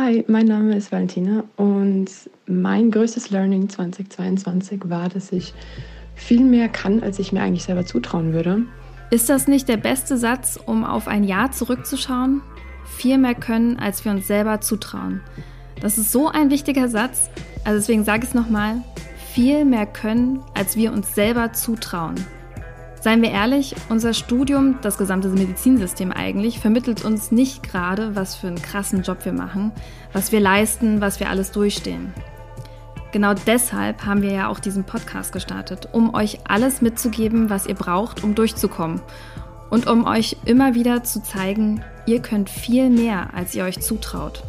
Hi, mein Name ist Valentina und mein größtes Learning 2022 war, dass ich viel mehr kann, als ich mir eigentlich selber zutrauen würde. Ist das nicht der beste Satz, um auf ein Jahr zurückzuschauen? Viel mehr können, als wir uns selber zutrauen. Das ist so ein wichtiger Satz. Also deswegen sage ich es nochmal. Viel mehr können, als wir uns selber zutrauen. Seien wir ehrlich, unser Studium, das gesamte Medizinsystem eigentlich, vermittelt uns nicht gerade, was für einen krassen Job wir machen, was wir leisten, was wir alles durchstehen. Genau deshalb haben wir ja auch diesen Podcast gestartet, um euch alles mitzugeben, was ihr braucht, um durchzukommen. Und um euch immer wieder zu zeigen, ihr könnt viel mehr, als ihr euch zutraut.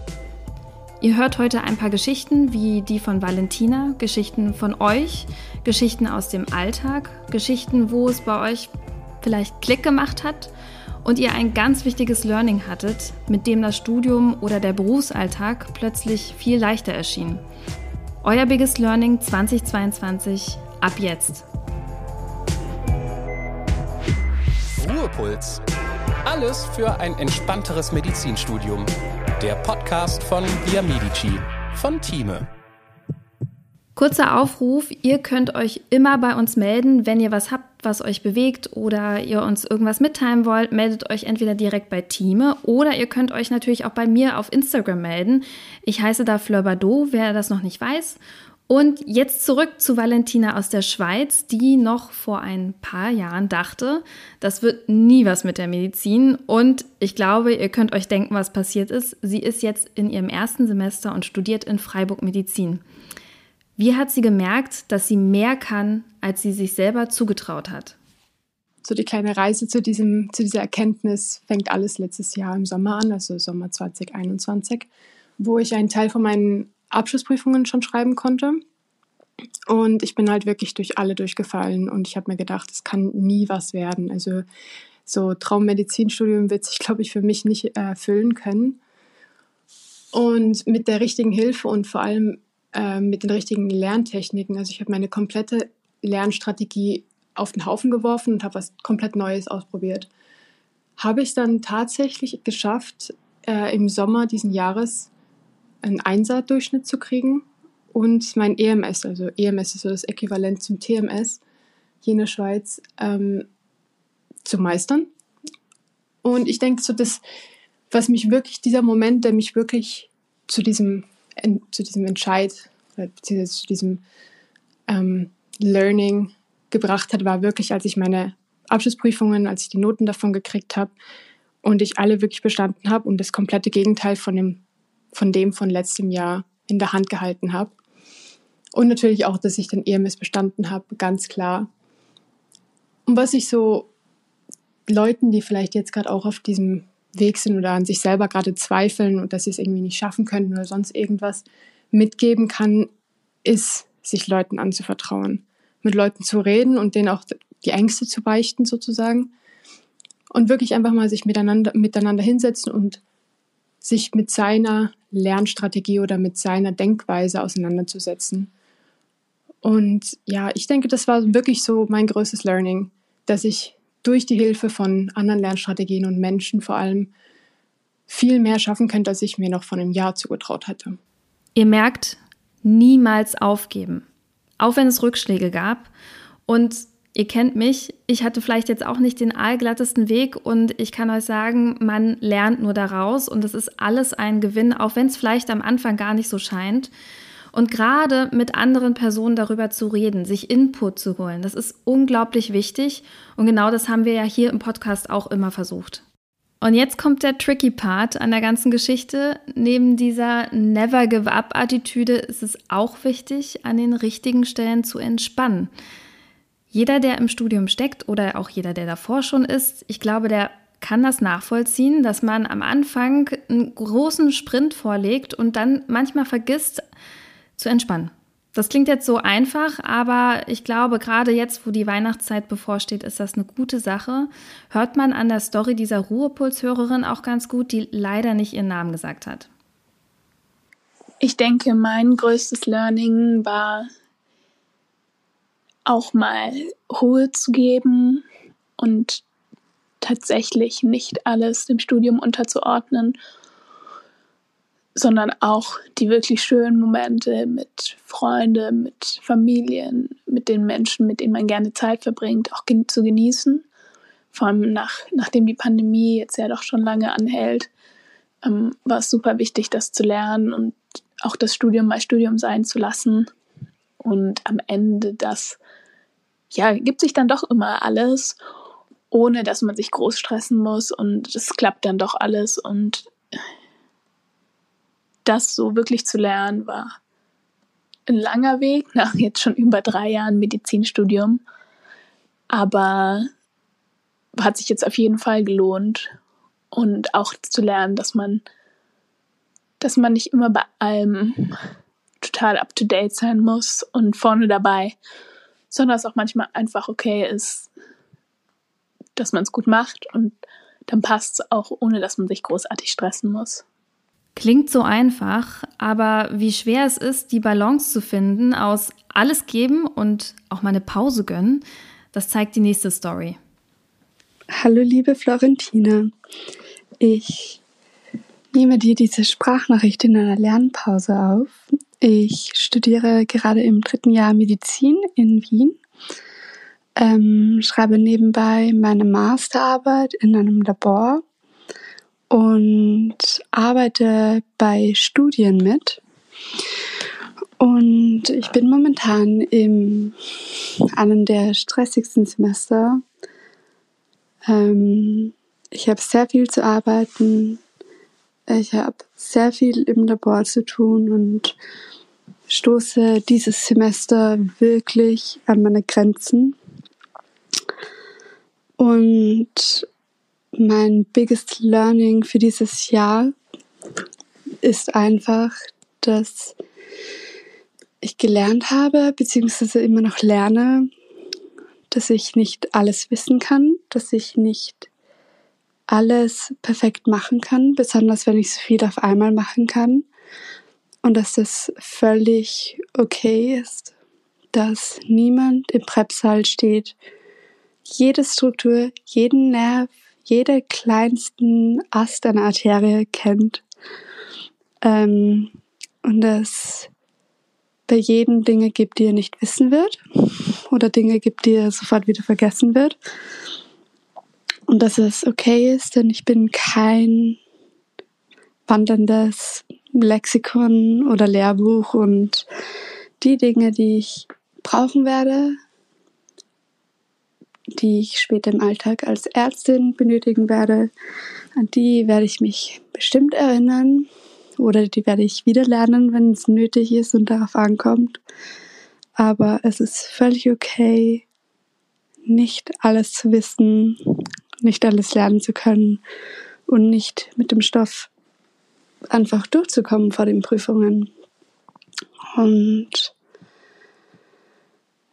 Ihr hört heute ein paar Geschichten wie die von Valentina, Geschichten von euch, Geschichten aus dem Alltag, Geschichten, wo es bei euch vielleicht Klick gemacht hat und ihr ein ganz wichtiges Learning hattet, mit dem das Studium oder der Berufsalltag plötzlich viel leichter erschien. Euer Biggest Learning 2022 ab jetzt. Ruhepuls. Alles für ein entspannteres Medizinstudium. Der Podcast von Via Medici von Thieme. Kurzer Aufruf, ihr könnt euch immer bei uns melden, wenn ihr was habt, was euch bewegt oder ihr uns irgendwas mitteilen wollt, meldet euch entweder direkt bei Thieme oder ihr könnt euch natürlich auch bei mir auf Instagram melden. Ich heiße da Fleur Bardot, wer das noch nicht weiß. Und jetzt zurück zu Valentina aus der Schweiz, die noch vor ein paar Jahren dachte, das wird nie was mit der Medizin. Und ich glaube, ihr könnt euch denken, was passiert ist. Sie ist jetzt in ihrem ersten Semester und studiert in Freiburg Medizin. Wie hat sie gemerkt, dass sie mehr kann, als sie sich selber zugetraut hat? So die kleine Reise zu, diesem, zu dieser Erkenntnis fängt alles letztes Jahr im Sommer an, also Sommer 2021, wo ich einen Teil von meinen Abschlussprüfungen schon schreiben konnte. Und ich bin halt wirklich durch alle durchgefallen und ich habe mir gedacht, es kann nie was werden. Also so Traummedizinstudium wird sich, glaube ich, für mich nicht erfüllen können. Und mit der richtigen Hilfe und vor allem äh, mit den richtigen Lerntechniken, also ich habe meine komplette Lernstrategie auf den Haufen geworfen und habe was komplett Neues ausprobiert. Habe ich dann tatsächlich geschafft, äh, im Sommer diesen Jahres einen Einsaatdurchschnitt zu kriegen und mein EMS, also EMS ist so das Äquivalent zum TMS hier in der Schweiz, ähm, zu meistern. Und ich denke, so das, was mich wirklich, dieser Moment, der mich wirklich zu diesem, zu diesem Entscheid, beziehungsweise zu diesem ähm, Learning gebracht hat, war wirklich, als ich meine Abschlussprüfungen, als ich die Noten davon gekriegt habe und ich alle wirklich bestanden habe und das komplette Gegenteil von dem von dem von letztem Jahr in der Hand gehalten habe. Und natürlich auch, dass ich den EMS bestanden habe, ganz klar. Und was ich so Leuten, die vielleicht jetzt gerade auch auf diesem Weg sind oder an sich selber gerade zweifeln und dass sie es irgendwie nicht schaffen könnten oder sonst irgendwas mitgeben kann, ist, sich Leuten anzuvertrauen. Mit Leuten zu reden und denen auch die Ängste zu beichten sozusagen. Und wirklich einfach mal sich miteinander, miteinander hinsetzen und sich mit seiner Lernstrategie oder mit seiner Denkweise auseinanderzusetzen. Und ja, ich denke, das war wirklich so mein größtes Learning, dass ich durch die Hilfe von anderen Lernstrategien und Menschen vor allem viel mehr schaffen könnte, als ich mir noch von einem Jahr zugetraut hatte. Ihr merkt, niemals aufgeben, auch wenn es Rückschläge gab. Und Ihr kennt mich, ich hatte vielleicht jetzt auch nicht den allglattesten Weg und ich kann euch sagen, man lernt nur daraus und es ist alles ein Gewinn, auch wenn es vielleicht am Anfang gar nicht so scheint. Und gerade mit anderen Personen darüber zu reden, sich Input zu holen, das ist unglaublich wichtig und genau das haben wir ja hier im Podcast auch immer versucht. Und jetzt kommt der tricky Part an der ganzen Geschichte. Neben dieser Never Give Up-Attitüde ist es auch wichtig, an den richtigen Stellen zu entspannen. Jeder, der im Studium steckt oder auch jeder, der davor schon ist, ich glaube, der kann das nachvollziehen, dass man am Anfang einen großen Sprint vorlegt und dann manchmal vergisst zu entspannen. Das klingt jetzt so einfach, aber ich glaube, gerade jetzt, wo die Weihnachtszeit bevorsteht, ist das eine gute Sache. Hört man an der Story dieser Ruhepulshörerin auch ganz gut, die leider nicht ihren Namen gesagt hat. Ich denke, mein größtes Learning war auch mal Ruhe zu geben und tatsächlich nicht alles dem Studium unterzuordnen, sondern auch die wirklich schönen Momente mit Freunden, mit Familien, mit den Menschen, mit denen man gerne Zeit verbringt, auch zu genießen. Vor allem nach, nachdem die Pandemie jetzt ja doch schon lange anhält, ähm, war es super wichtig, das zu lernen und auch das Studium mal Studium sein zu lassen. Und am Ende das, ja, gibt sich dann doch immer alles, ohne dass man sich groß stressen muss und es klappt dann doch alles. Und das so wirklich zu lernen war ein langer Weg nach jetzt schon über drei Jahren Medizinstudium, aber hat sich jetzt auf jeden Fall gelohnt. Und auch zu lernen, dass man, dass man nicht immer bei allem total up to date sein muss und vorne dabei, sondern es auch manchmal einfach okay ist, dass man es gut macht und dann passt es auch, ohne dass man sich großartig stressen muss. Klingt so einfach, aber wie schwer es ist, die Balance zu finden aus alles geben und auch mal eine Pause gönnen, das zeigt die nächste Story. Hallo liebe Florentina, ich nehme dir diese Sprachnachricht in einer Lernpause auf. Ich studiere gerade im dritten Jahr Medizin in Wien, ähm, schreibe nebenbei meine Masterarbeit in einem Labor und arbeite bei Studien mit. Und ich bin momentan in einem der stressigsten Semester. Ähm, ich habe sehr viel zu arbeiten. Ich habe sehr viel im Labor zu tun und stoße dieses Semester wirklich an meine Grenzen. Und mein biggest learning für dieses Jahr ist einfach, dass ich gelernt habe, beziehungsweise immer noch lerne, dass ich nicht alles wissen kann, dass ich nicht alles perfekt machen kann, besonders wenn ich so viel auf einmal machen kann. Und dass das völlig okay ist, dass niemand im Präpsaal steht, jede Struktur, jeden Nerv, jeder kleinsten Ast einer Arterie kennt. Ähm, und dass bei jedem Dinge gibt, die er nicht wissen wird oder Dinge gibt, die er sofort wieder vergessen wird. Und dass es okay ist, denn ich bin kein wanderndes Lexikon oder Lehrbuch und die Dinge, die ich brauchen werde, die ich später im Alltag als Ärztin benötigen werde, an die werde ich mich bestimmt erinnern oder die werde ich wieder lernen, wenn es nötig ist und darauf ankommt. Aber es ist völlig okay, nicht alles zu wissen, nicht alles lernen zu können und nicht mit dem Stoff einfach durchzukommen vor den Prüfungen. Und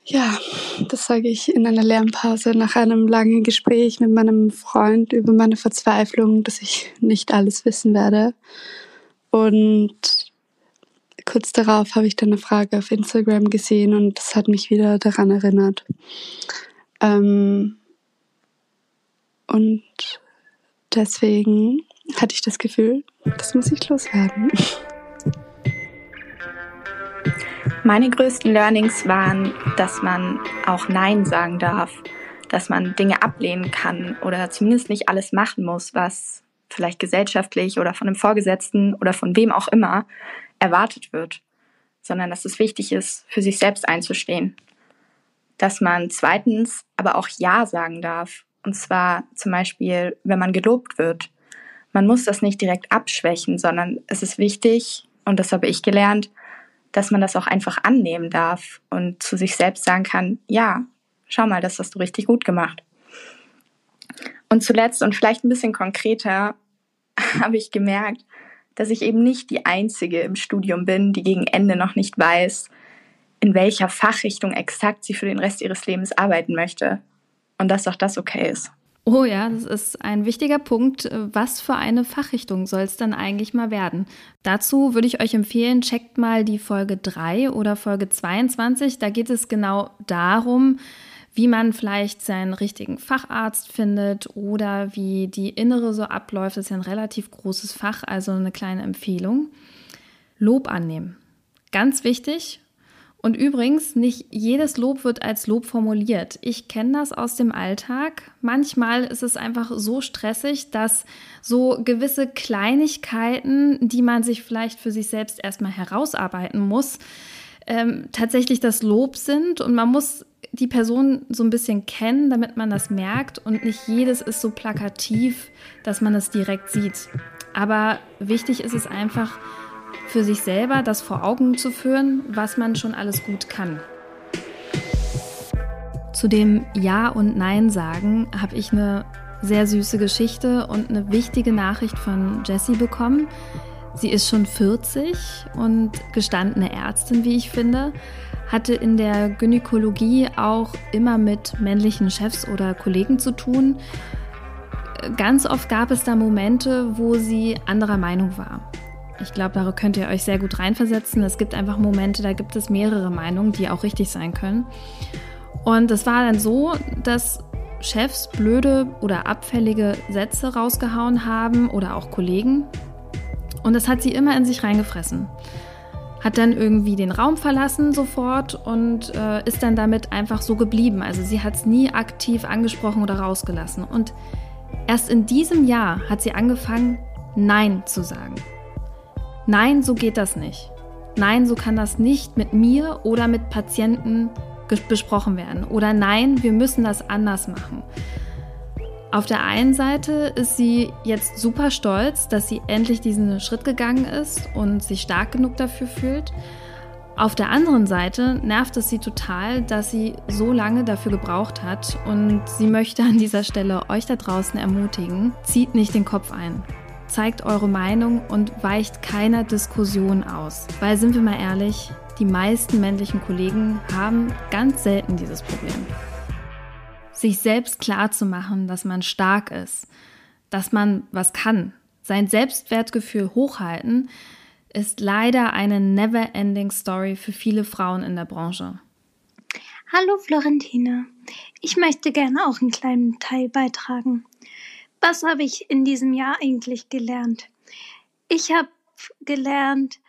ja, das sage ich in einer Lernpause nach einem langen Gespräch mit meinem Freund über meine Verzweiflung, dass ich nicht alles wissen werde. Und kurz darauf habe ich dann eine Frage auf Instagram gesehen und das hat mich wieder daran erinnert. Ähm und deswegen hatte ich das Gefühl, das muss ich loswerden. Meine größten Learnings waren, dass man auch Nein sagen darf, dass man Dinge ablehnen kann oder zumindest nicht alles machen muss, was vielleicht gesellschaftlich oder von einem Vorgesetzten oder von wem auch immer erwartet wird, sondern dass es wichtig ist, für sich selbst einzustehen. Dass man zweitens aber auch Ja sagen darf, und zwar zum Beispiel, wenn man gelobt wird. Man muss das nicht direkt abschwächen, sondern es ist wichtig, und das habe ich gelernt, dass man das auch einfach annehmen darf und zu sich selbst sagen kann, ja, schau mal, das hast du richtig gut gemacht. Und zuletzt und vielleicht ein bisschen konkreter habe ich gemerkt, dass ich eben nicht die Einzige im Studium bin, die gegen Ende noch nicht weiß, in welcher Fachrichtung exakt sie für den Rest ihres Lebens arbeiten möchte. Und dass auch das okay ist. Oh ja, das ist ein wichtiger Punkt. Was für eine Fachrichtung soll es dann eigentlich mal werden? Dazu würde ich euch empfehlen, checkt mal die Folge 3 oder Folge 22. Da geht es genau darum, wie man vielleicht seinen richtigen Facharzt findet oder wie die Innere so abläuft. Das ist ja ein relativ großes Fach, also eine kleine Empfehlung. Lob annehmen. Ganz wichtig. Und übrigens, nicht jedes Lob wird als Lob formuliert. Ich kenne das aus dem Alltag. Manchmal ist es einfach so stressig, dass so gewisse Kleinigkeiten, die man sich vielleicht für sich selbst erstmal herausarbeiten muss, ähm, tatsächlich das Lob sind. Und man muss die Person so ein bisschen kennen, damit man das merkt. Und nicht jedes ist so plakativ, dass man es direkt sieht. Aber wichtig ist es einfach für sich selber, das vor Augen zu führen, was man schon alles gut kann. Zu dem Ja und Nein sagen habe ich eine sehr süße Geschichte und eine wichtige Nachricht von Jessie bekommen. Sie ist schon 40 und gestandene Ärztin, wie ich finde hatte in der Gynäkologie auch immer mit männlichen Chefs oder Kollegen zu tun. Ganz oft gab es da Momente, wo sie anderer Meinung war. Ich glaube, da könnt ihr euch sehr gut reinversetzen. Es gibt einfach Momente, da gibt es mehrere Meinungen, die auch richtig sein können. Und es war dann so, dass Chefs blöde oder abfällige Sätze rausgehauen haben oder auch Kollegen. Und das hat sie immer in sich reingefressen hat dann irgendwie den Raum verlassen sofort und äh, ist dann damit einfach so geblieben. Also sie hat es nie aktiv angesprochen oder rausgelassen. Und erst in diesem Jahr hat sie angefangen, Nein zu sagen. Nein, so geht das nicht. Nein, so kann das nicht mit mir oder mit Patienten besprochen werden. Oder nein, wir müssen das anders machen. Auf der einen Seite ist sie jetzt super stolz, dass sie endlich diesen Schritt gegangen ist und sich stark genug dafür fühlt. Auf der anderen Seite nervt es sie total, dass sie so lange dafür gebraucht hat und sie möchte an dieser Stelle euch da draußen ermutigen, zieht nicht den Kopf ein. Zeigt eure Meinung und weicht keiner Diskussion aus. Weil sind wir mal ehrlich, die meisten männlichen Kollegen haben ganz selten dieses Problem sich selbst klar zu machen, dass man stark ist, dass man was kann, sein Selbstwertgefühl hochhalten, ist leider eine never-ending Story für viele Frauen in der Branche. Hallo Florentina, ich möchte gerne auch einen kleinen Teil beitragen. Was habe ich in diesem Jahr eigentlich gelernt? Ich habe gelernt,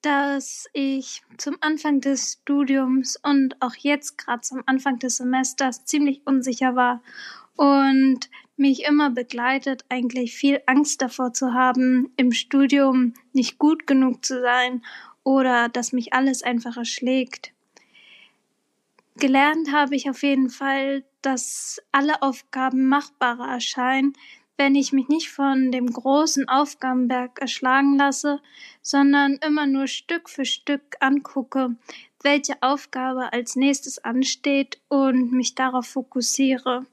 dass ich zum Anfang des Studiums und auch jetzt gerade zum Anfang des Semesters ziemlich unsicher war und mich immer begleitet, eigentlich viel Angst davor zu haben, im Studium nicht gut genug zu sein oder dass mich alles einfach erschlägt. Gelernt habe ich auf jeden Fall, dass alle Aufgaben machbarer erscheinen, wenn ich mich nicht von dem großen Aufgabenberg erschlagen lasse, sondern immer nur Stück für Stück angucke, welche Aufgabe als nächstes ansteht und mich darauf fokussiere.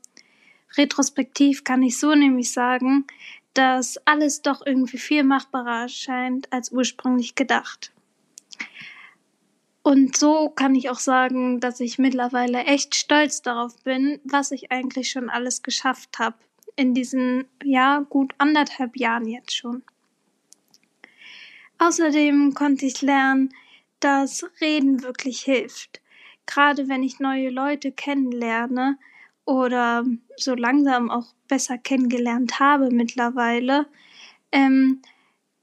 Retrospektiv kann ich so nämlich sagen, dass alles doch irgendwie viel machbarer erscheint als ursprünglich gedacht. Und so kann ich auch sagen, dass ich mittlerweile echt stolz darauf bin, was ich eigentlich schon alles geschafft habe in diesen, ja, gut anderthalb Jahren jetzt schon. Außerdem konnte ich lernen, dass Reden wirklich hilft. Gerade wenn ich neue Leute kennenlerne oder so langsam auch besser kennengelernt habe mittlerweile, ähm,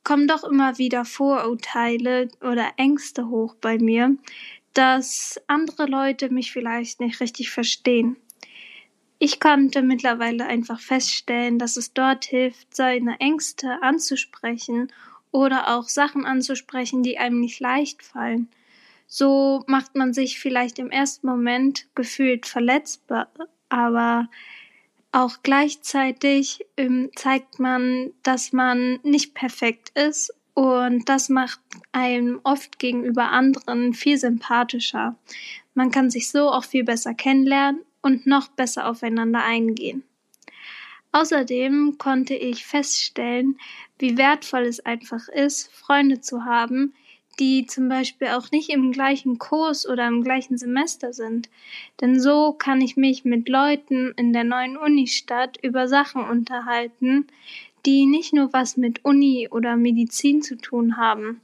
kommen doch immer wieder Vorurteile oder Ängste hoch bei mir, dass andere Leute mich vielleicht nicht richtig verstehen. Ich konnte mittlerweile einfach feststellen, dass es dort hilft, seine Ängste anzusprechen oder auch Sachen anzusprechen, die einem nicht leicht fallen. So macht man sich vielleicht im ersten Moment gefühlt verletzbar, aber auch gleichzeitig ähm, zeigt man, dass man nicht perfekt ist und das macht einem oft gegenüber anderen viel sympathischer. Man kann sich so auch viel besser kennenlernen und noch besser aufeinander eingehen. Außerdem konnte ich feststellen, wie wertvoll es einfach ist, Freunde zu haben, die zum Beispiel auch nicht im gleichen Kurs oder im gleichen Semester sind. Denn so kann ich mich mit Leuten in der neuen Unistadt über Sachen unterhalten, die nicht nur was mit Uni oder Medizin zu tun haben.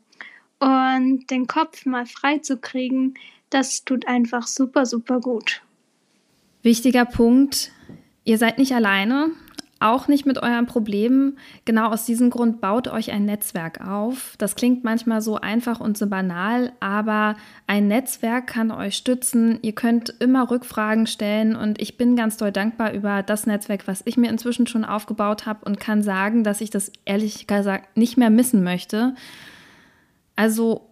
Und den Kopf mal frei zu kriegen, das tut einfach super, super gut. Wichtiger Punkt, ihr seid nicht alleine auch nicht mit euren Problemen. Genau aus diesem Grund baut euch ein Netzwerk auf. Das klingt manchmal so einfach und so banal, aber ein Netzwerk kann euch stützen. Ihr könnt immer Rückfragen stellen und ich bin ganz doll dankbar über das Netzwerk, was ich mir inzwischen schon aufgebaut habe und kann sagen, dass ich das ehrlich gesagt nicht mehr missen möchte. Also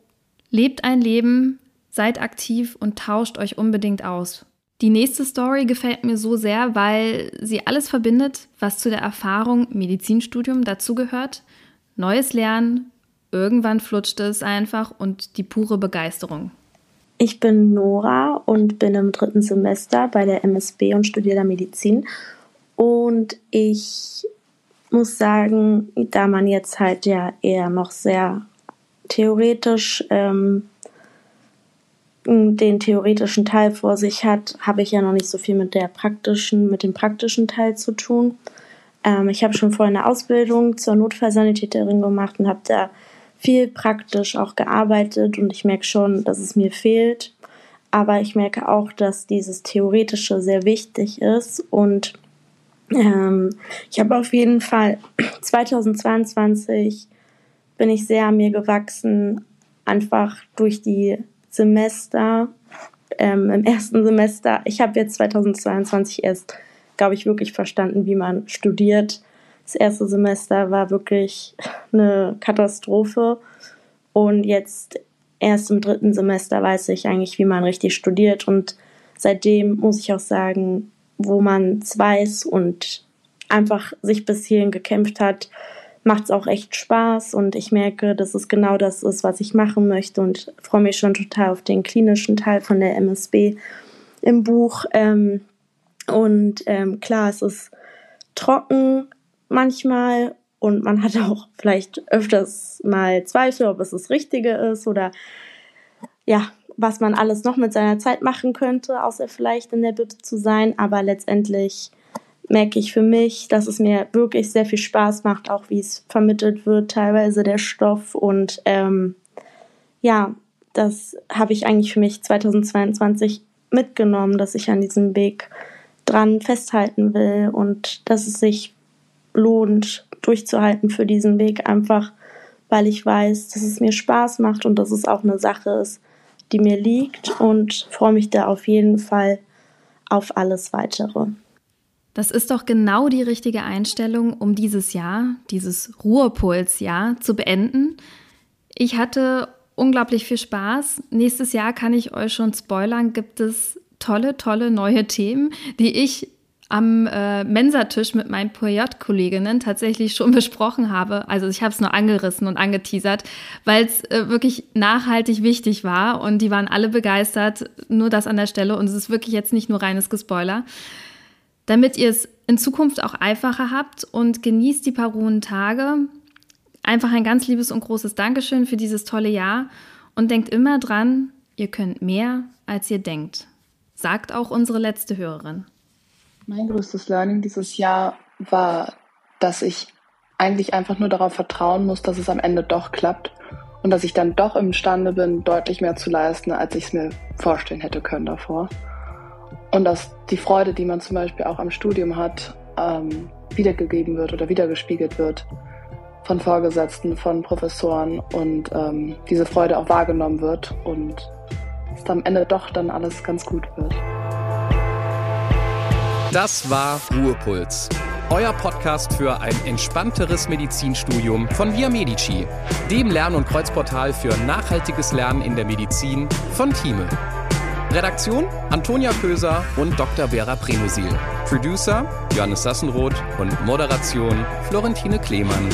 lebt ein Leben, seid aktiv und tauscht euch unbedingt aus. Die nächste Story gefällt mir so sehr, weil sie alles verbindet, was zu der Erfahrung Medizinstudium dazugehört. Neues Lernen, irgendwann flutscht es einfach und die pure Begeisterung. Ich bin Nora und bin im dritten Semester bei der MSB und studiere Medizin. Und ich muss sagen, da man jetzt halt ja eher noch sehr theoretisch ähm, den theoretischen Teil vor sich hat, habe ich ja noch nicht so viel mit der praktischen, mit dem praktischen Teil zu tun. Ähm, ich habe schon vorher eine Ausbildung zur Notfallsanitäterin gemacht und habe da viel praktisch auch gearbeitet und ich merke schon, dass es mir fehlt. Aber ich merke auch, dass dieses Theoretische sehr wichtig ist und ähm, ich habe auf jeden Fall 2022 bin ich sehr an mir gewachsen, einfach durch die Semester, ähm, im ersten Semester, ich habe jetzt 2022 erst, glaube ich, wirklich verstanden, wie man studiert. Das erste Semester war wirklich eine Katastrophe. Und jetzt erst im dritten Semester weiß ich eigentlich, wie man richtig studiert. Und seitdem muss ich auch sagen, wo man es weiß und einfach sich bis hierhin gekämpft hat, macht es auch echt Spaß und ich merke, dass es genau das ist, was ich machen möchte und freue mich schon total auf den klinischen Teil von der MSB im Buch. Ähm, und ähm, klar, es ist trocken manchmal und man hat auch vielleicht öfters mal Zweifel, ob es das Richtige ist oder ja, was man alles noch mit seiner Zeit machen könnte, außer vielleicht in der Bib zu sein. Aber letztendlich merke ich für mich, dass es mir wirklich sehr viel Spaß macht, auch wie es vermittelt wird, teilweise der Stoff. Und ähm, ja, das habe ich eigentlich für mich 2022 mitgenommen, dass ich an diesem Weg dran festhalten will und dass es sich lohnt, durchzuhalten für diesen Weg, einfach weil ich weiß, dass es mir Spaß macht und dass es auch eine Sache ist, die mir liegt und freue mich da auf jeden Fall auf alles weitere. Das ist doch genau die richtige Einstellung, um dieses Jahr, dieses Ruhepolsjahr zu beenden. Ich hatte unglaublich viel Spaß. Nächstes Jahr kann ich euch schon spoilern, gibt es tolle, tolle neue Themen, die ich am äh, Mensatisch mit meinen PJ-Kolleginnen tatsächlich schon besprochen habe. Also ich habe es nur angerissen und angeteasert, weil es äh, wirklich nachhaltig wichtig war und die waren alle begeistert. Nur das an der Stelle und es ist wirklich jetzt nicht nur reines Gespoiler damit ihr es in Zukunft auch einfacher habt und genießt die paar ruhen Tage. Einfach ein ganz liebes und großes Dankeschön für dieses tolle Jahr und denkt immer dran, ihr könnt mehr, als ihr denkt. Sagt auch unsere letzte Hörerin. Mein größtes Learning dieses Jahr war, dass ich eigentlich einfach nur darauf vertrauen muss, dass es am Ende doch klappt und dass ich dann doch imstande bin, deutlich mehr zu leisten, als ich es mir vorstellen hätte können davor. Und dass die Freude, die man zum Beispiel auch am Studium hat, ähm, wiedergegeben wird oder wiedergespiegelt wird von Vorgesetzten, von Professoren und ähm, diese Freude auch wahrgenommen wird und es am Ende doch dann alles ganz gut wird. Das war Ruhepuls. Euer Podcast für ein entspannteres Medizinstudium von Via Medici, dem Lern- und Kreuzportal für nachhaltiges Lernen in der Medizin von Thieme. Redaktion Antonia Köser und Dr. Vera Premusil. Producer Johannes Sassenroth und Moderation Florentine Klemann.